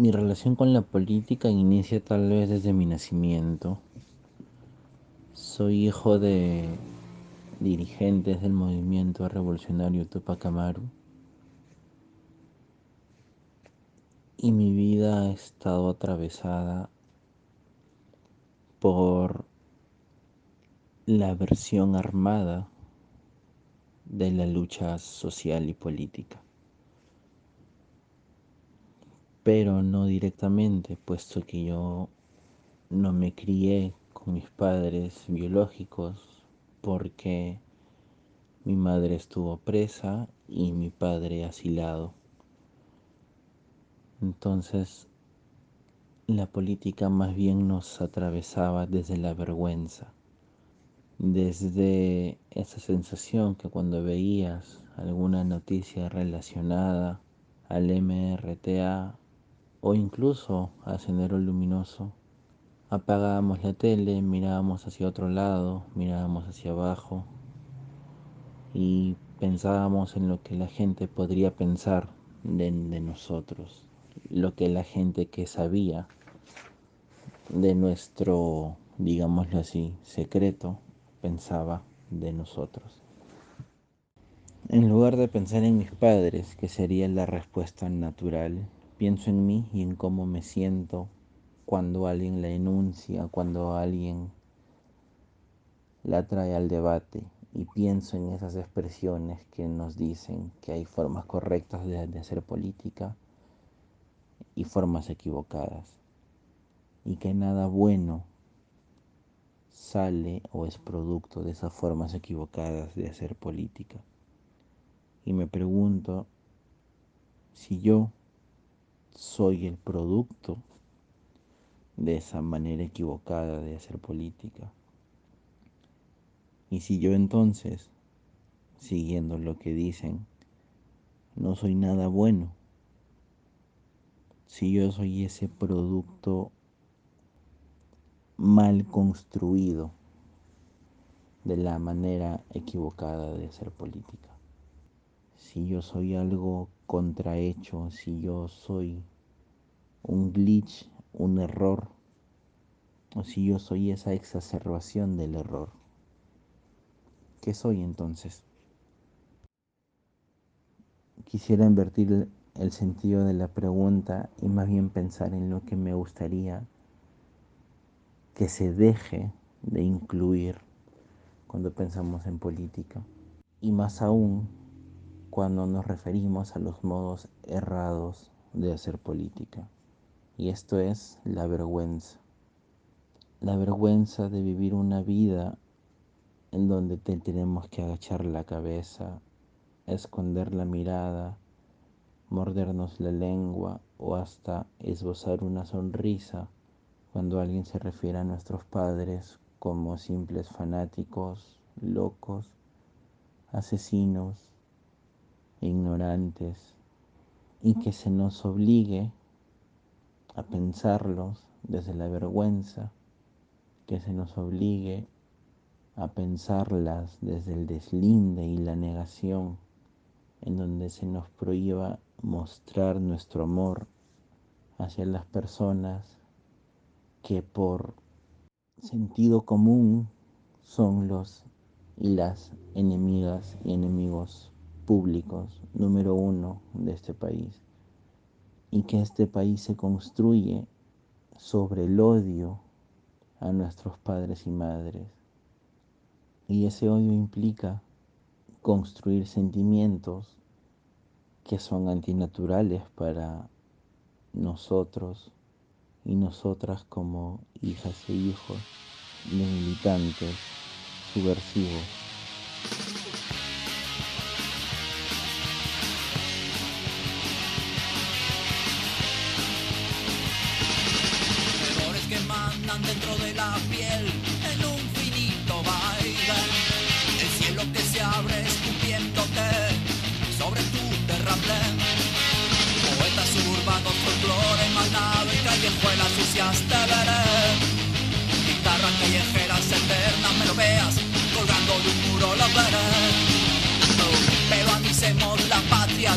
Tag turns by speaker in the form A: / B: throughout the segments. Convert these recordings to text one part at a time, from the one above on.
A: Mi relación con la política inicia tal vez desde mi nacimiento. Soy hijo de dirigentes del movimiento revolucionario Tupac Amaru y mi vida ha estado atravesada por la versión armada de la lucha social y política. Pero no directamente, puesto que yo no me crié con mis padres biológicos porque mi madre estuvo presa y mi padre asilado. Entonces, la política más bien nos atravesaba desde la vergüenza, desde esa sensación que cuando veías alguna noticia relacionada al MRTA o incluso a Sendero Luminoso, apagábamos la tele, mirábamos hacia otro lado, mirábamos hacia abajo y pensábamos en lo que la gente podría pensar de, de nosotros lo que la gente que sabía de nuestro, digámoslo así, secreto pensaba de nosotros. En lugar de pensar en mis padres, que sería la respuesta natural, pienso en mí y en cómo me siento cuando alguien la enuncia, cuando alguien la trae al debate y pienso en esas expresiones que nos dicen que hay formas correctas de, de hacer política y formas equivocadas, y que nada bueno sale o es producto de esas formas equivocadas de hacer política. Y me pregunto si yo soy el producto de esa manera equivocada de hacer política. Y si yo entonces, siguiendo lo que dicen, no soy nada bueno, si yo soy ese producto mal construido de la manera equivocada de hacer política. Si yo soy algo contrahecho, si yo soy un glitch, un error, o si yo soy esa exacerbación del error. ¿Qué soy entonces? Quisiera invertir el sentido de la pregunta y más bien pensar en lo que me gustaría que se deje de incluir cuando pensamos en política. Y más aún cuando nos referimos a los modos errados de hacer política. Y esto es la vergüenza. La vergüenza de vivir una vida en donde tenemos que agachar la cabeza, esconder la mirada, mordernos la lengua o hasta esbozar una sonrisa cuando alguien se refiere a nuestros padres como simples fanáticos, locos, asesinos, ignorantes, y que se nos obligue a pensarlos desde la vergüenza, que se nos obligue a pensarlas desde el deslinde y la negación, en donde se nos prohíba mostrar nuestro amor hacia las personas que por sentido común son los y las enemigas y enemigos públicos número uno de este país y que este país se construye sobre el odio a nuestros padres y madres y ese odio implica construir sentimientos que son antinaturales para nosotros y nosotras como hijas e hijos de militantes subversivos.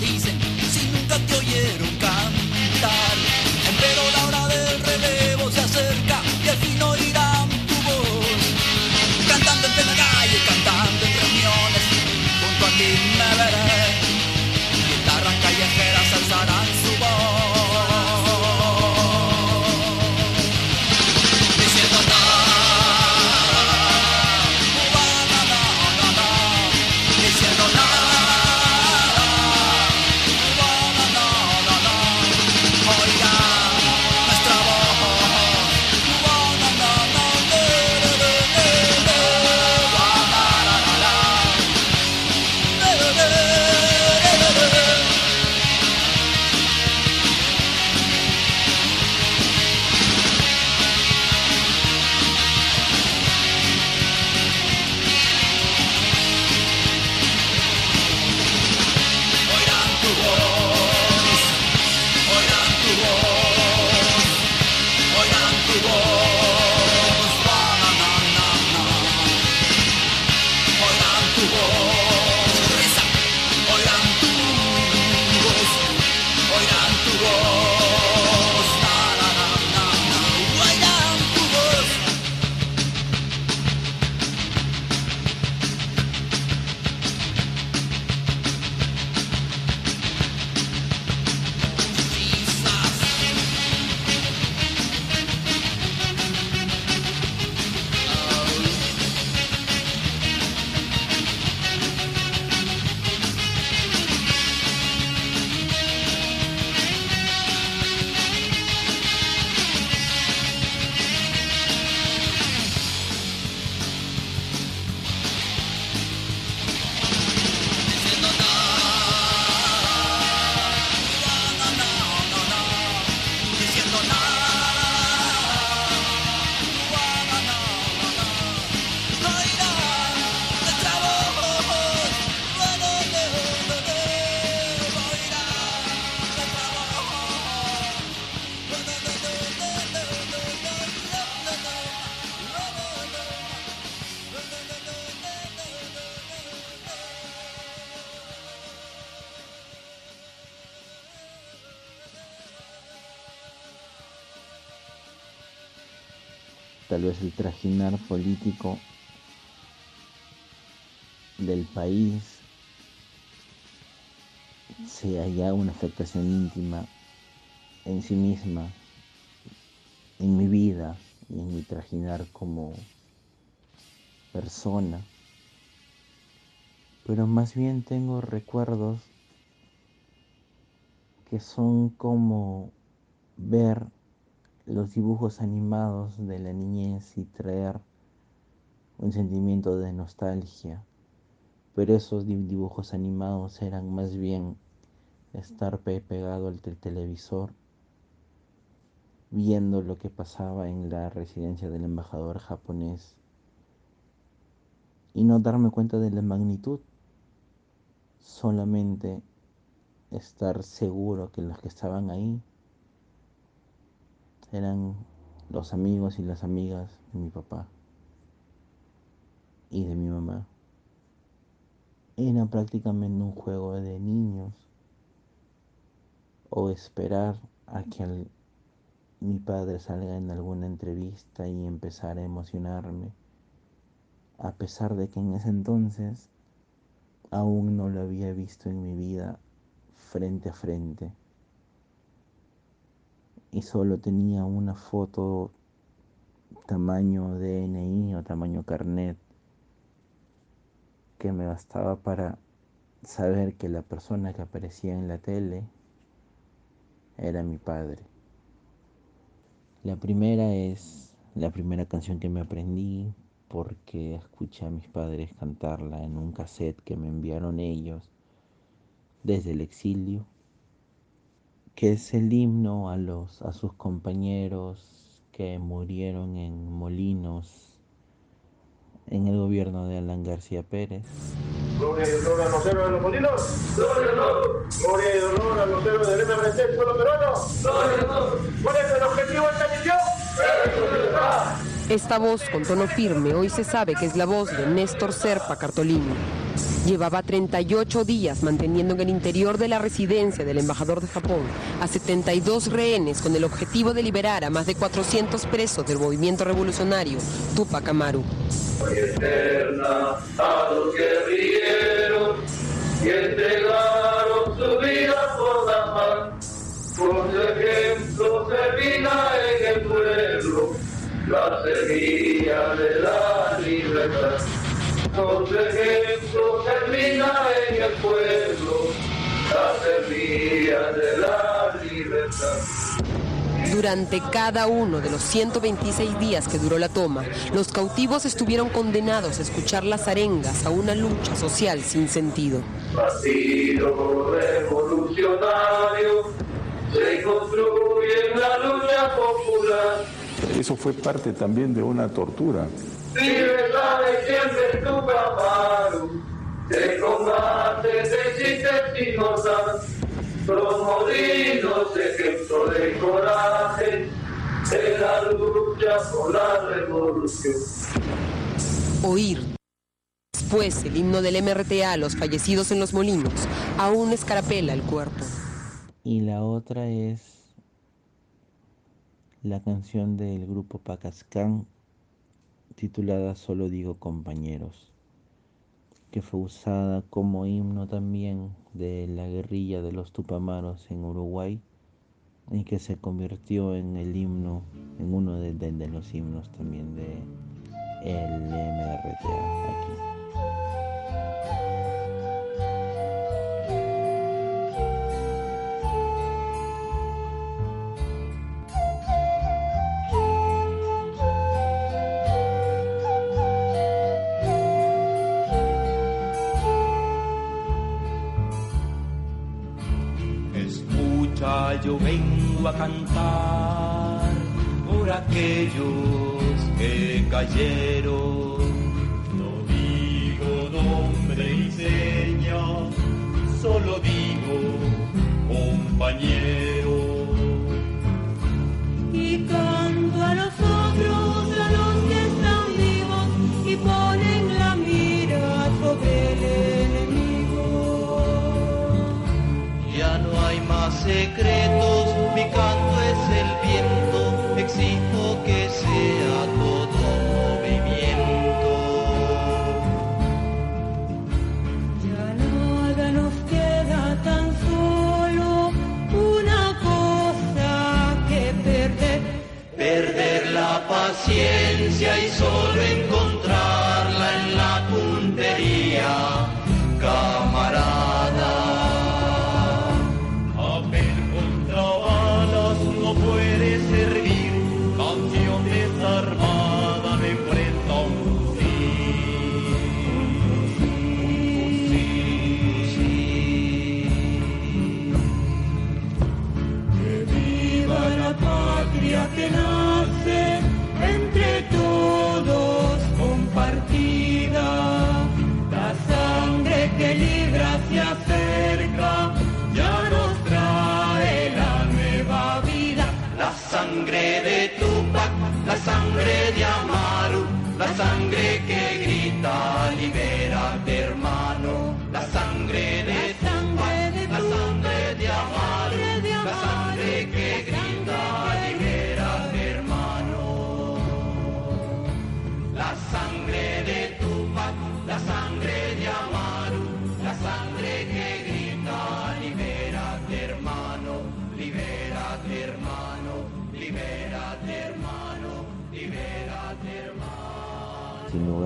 B: Dicen, si nunca te oyeron.
A: Tal vez el trajinar político del país sea ya una afectación íntima en sí misma, en mi vida y en mi trajinar como persona. Pero más bien tengo recuerdos que son como ver los dibujos animados de la niñez y traer un sentimiento de nostalgia. Pero esos dibujos animados eran más bien estar pegado al televisor viendo lo que pasaba en la residencia del embajador japonés y no darme cuenta de la magnitud, solamente estar seguro que los que estaban ahí eran los amigos y las amigas de mi papá y de mi mamá. Era prácticamente un juego de niños o esperar a que mi padre salga en alguna entrevista y empezar a emocionarme, a pesar de que en ese entonces aún no lo había visto en mi vida frente a frente. Y solo tenía una foto tamaño DNI o tamaño carnet que me bastaba para saber que la persona que aparecía en la tele era mi padre. La primera es la primera canción que me aprendí porque escuché a mis padres cantarla en un cassette que me enviaron ellos desde el exilio, que es el himno a, los, a sus compañeros que murieron en Molinos en el gobierno de Alan García Pérez.
C: Gloria y honor a los héroes de los molinos. Gloria y honor. Gloria y honor a los héroes del MRC, pueblo peruano. Gloria y honor. ¿Cuál es el objetivo de esta misión?
D: Esta voz con tono firme hoy se sabe que es la voz de Néstor Serpa Cartolini. Llevaba 38 días manteniendo en el interior de la residencia del embajador de Japón a 72 rehenes con el objetivo de liberar a más de 400 presos del movimiento revolucionario Tupac Amaru.
E: La semilla de la libertad. Con su ejemplo termina en el pueblo la semilla de la libertad.
D: Durante cada uno de los 126 días que duró la toma, los cautivos estuvieron condenados a escuchar las arengas a una lucha social sin sentido.
E: Partido revolucionario se construye en la lucha popular.
F: Eso fue parte también de una tortura.
E: Libertad de siempre tu Amaru, de combate, de chiste sin notar, promovidos ejemplo de coraje, de la lucha por la revolución.
D: Oír después el himno del MRTA a los fallecidos en los molinos aún escarapela el cuerpo.
A: Y la otra es la canción del grupo Pacascán titulada Solo digo compañeros, que fue usada como himno también de la guerrilla de los Tupamaros en Uruguay y que se convirtió en el himno, en uno de, los himnos también de el MRTA.
B: Vengo a cantar por aquellos que cayeron.
E: Ciencia y
G: sangre que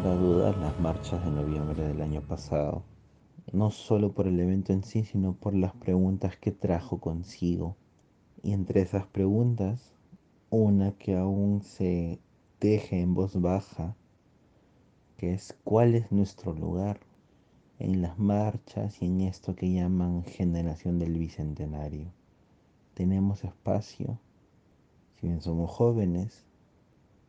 A: lugar a dudas, las marchas de noviembre del año pasado, no solo por el evento en sí, sino por las preguntas que trajo consigo. Y entre esas preguntas, una que aún se teje en voz baja, que es ¿cuál es nuestro lugar en las marchas y en esto que llaman generación del Bicentenario? ¿Tenemos espacio? Si bien somos jóvenes,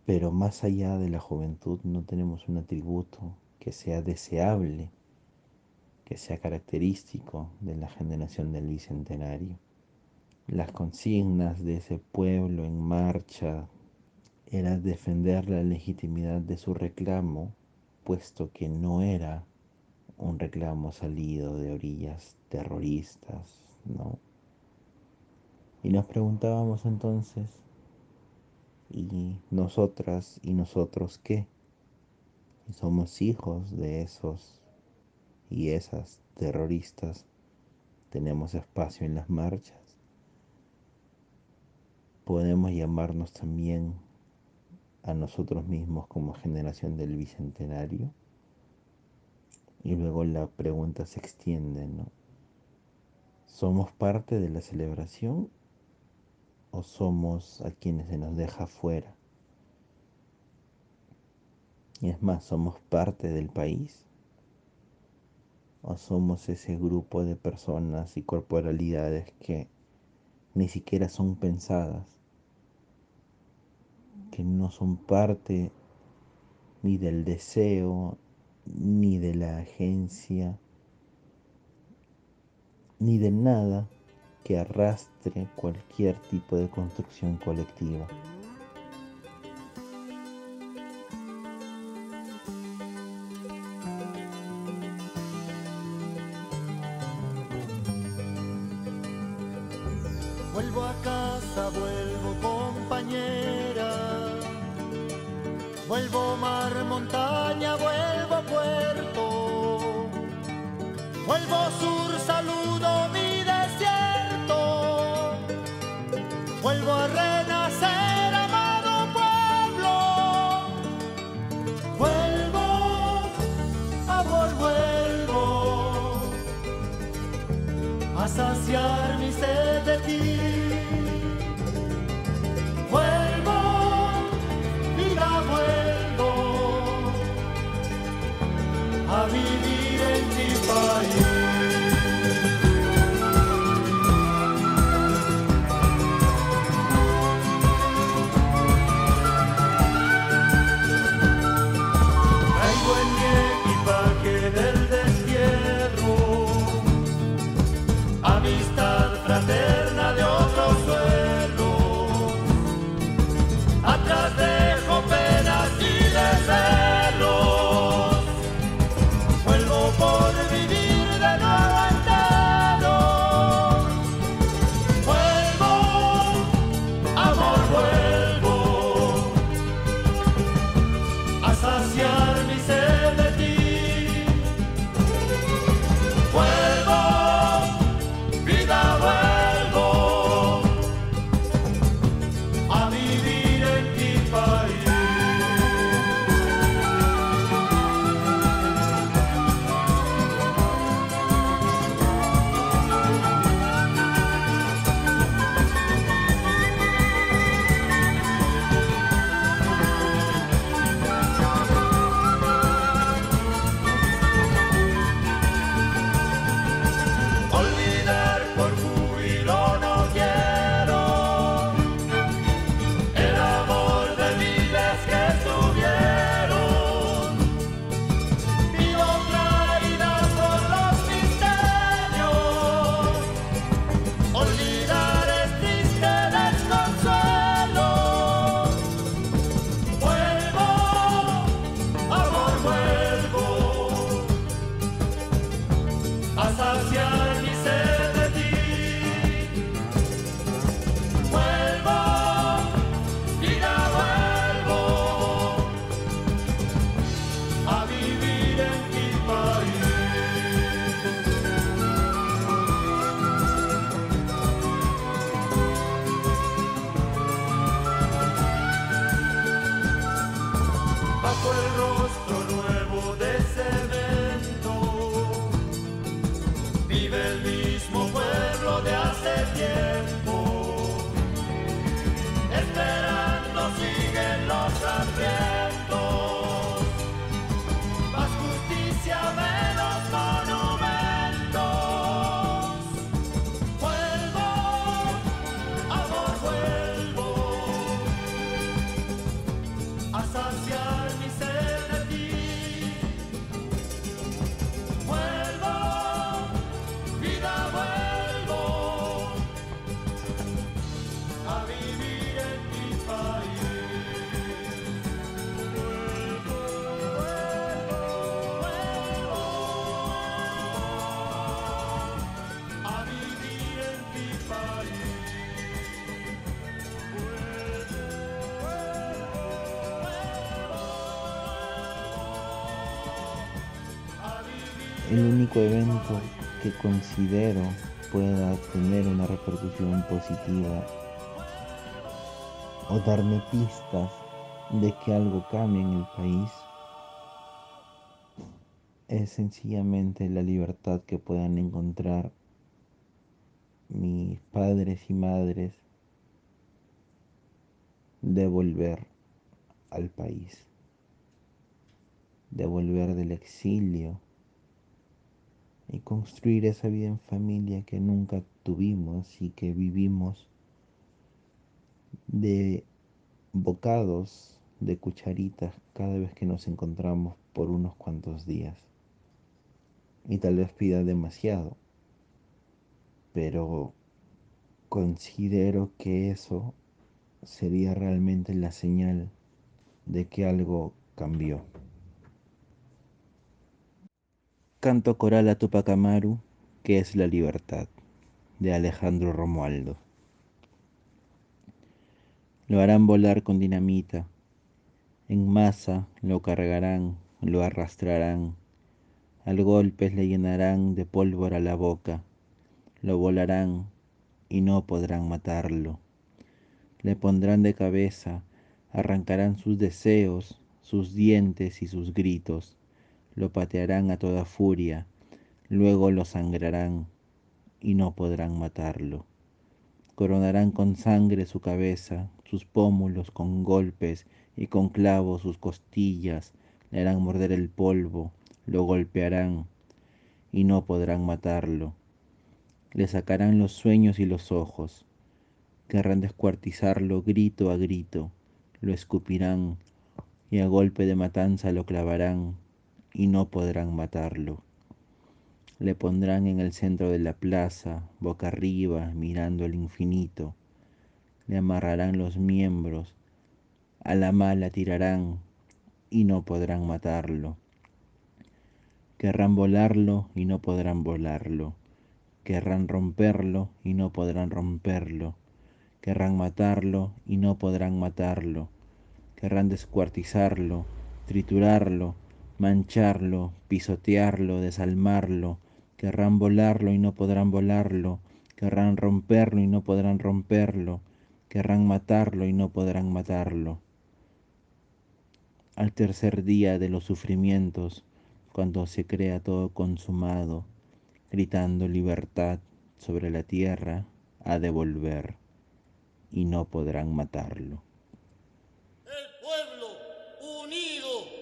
A: pero más allá de la juventud no tenemos un atributo que sea deseable, que sea característico de la generación del Bicentenario. Las consignas de ese pueblo en marcha era defender la legitimidad de su reclamo, puesto que no era un reclamo salido de orillas terroristas, ¿no? Y nos preguntábamos entonces, ¿y nosotras y nosotros qué? Somos hijos de esos y esas terroristas, tenemos espacio en las marchas. Podemos llamarnos también a nosotros mismos como generación del Bicentenario. Y luego la pregunta se extiende, ¿no? ¿Somos parte de la celebración o somos a quienes se nos deja fuera? Y es más, ¿somos parte del país? ¿O somos ese grupo de personas y corporalidades que ni siquiera son pensadas, que no son parte ni del deseo, ni de la agencia, ni de nada que arrastre cualquier tipo de construcción colectiva.
H: A saciar mi sed de ti.
A: El único evento que considero pueda tener una repercusión positiva o darme pistas de que algo cambie en el país es sencillamente la libertad que puedan encontrar mis padres y madres de volver al país, de volver del exilio y construir esa vida en familia que nunca tuvimos y que vivimos de bocados, de cucharitas cada vez que nos encontramos por unos cuantos días. Y tal vez pida demasiado, pero considero que eso sería realmente la señal de que algo cambió. Canto coral a Tupac Amaru, que es la libertad, de Alejandro Romualdo. Lo harán volar con dinamita, en masa lo cargarán, lo arrastrarán, al golpes le llenarán de pólvora la boca, lo volarán y no podrán matarlo. Le pondrán de cabeza, arrancarán sus deseos, sus dientes y sus gritos, lo patearán a toda furia, luego lo sangrarán y no podrán matarlo. Coronarán con sangre su cabeza, sus pómulos con golpes y con clavos sus costillas, le harán morder el polvo, lo golpearán y no podrán matarlo. Le sacarán los sueños y los ojos, querrán descuartizarlo grito a grito, lo escupirán y a golpe de matanza lo clavarán y no podrán matarlo. Le pondrán en el centro de la plaza, boca arriba, mirando al infinito. Le amarrarán los miembros, a la mala tirarán y no podrán matarlo. Querrán volarlo y no podrán volarlo. Querrán romperlo y no podrán romperlo. Querrán matarlo y no podrán matarlo. Querrán descuartizarlo, triturarlo, mancharlo, pisotearlo, desalmarlo. Querrán volarlo y no podrán volarlo. Querrán romperlo y no podrán romperlo. Querrán matarlo y no podrán matarlo. Al tercer día de los sufrimientos, cuando se crea todo consumado, gritando libertad sobre la tierra, ha de volver y no podrán matarlo.
I: El pueblo unido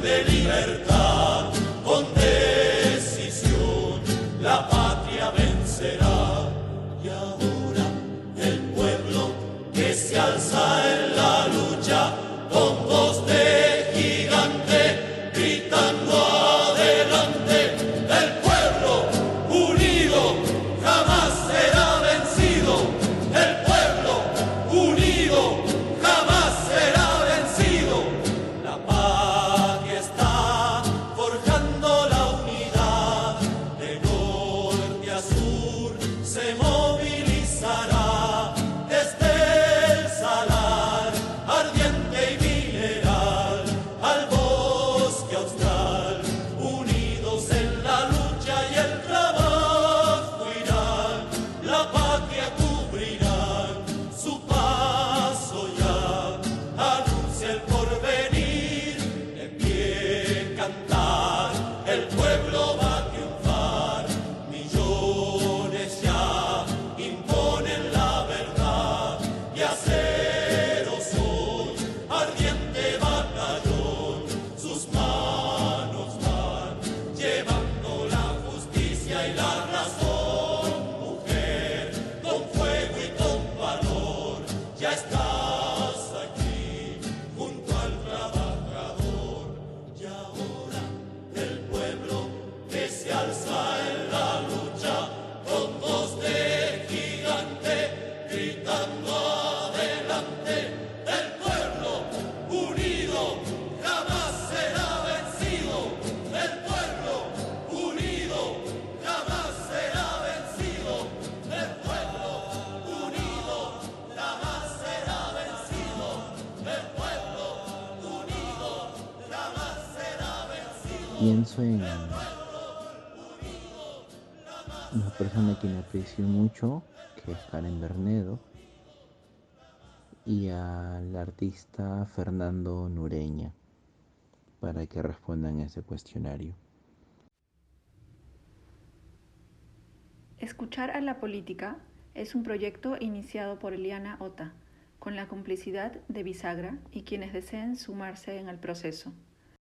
H: De libertad
A: Pienso en una persona a quien aprecio mucho, que es Karen Bernedo, y al artista Fernando Nureña, para que respondan a ese cuestionario.
J: Escuchar a la política es un proyecto iniciado por Eliana Ota, con la complicidad de Bisagra y quienes deseen sumarse en el proceso.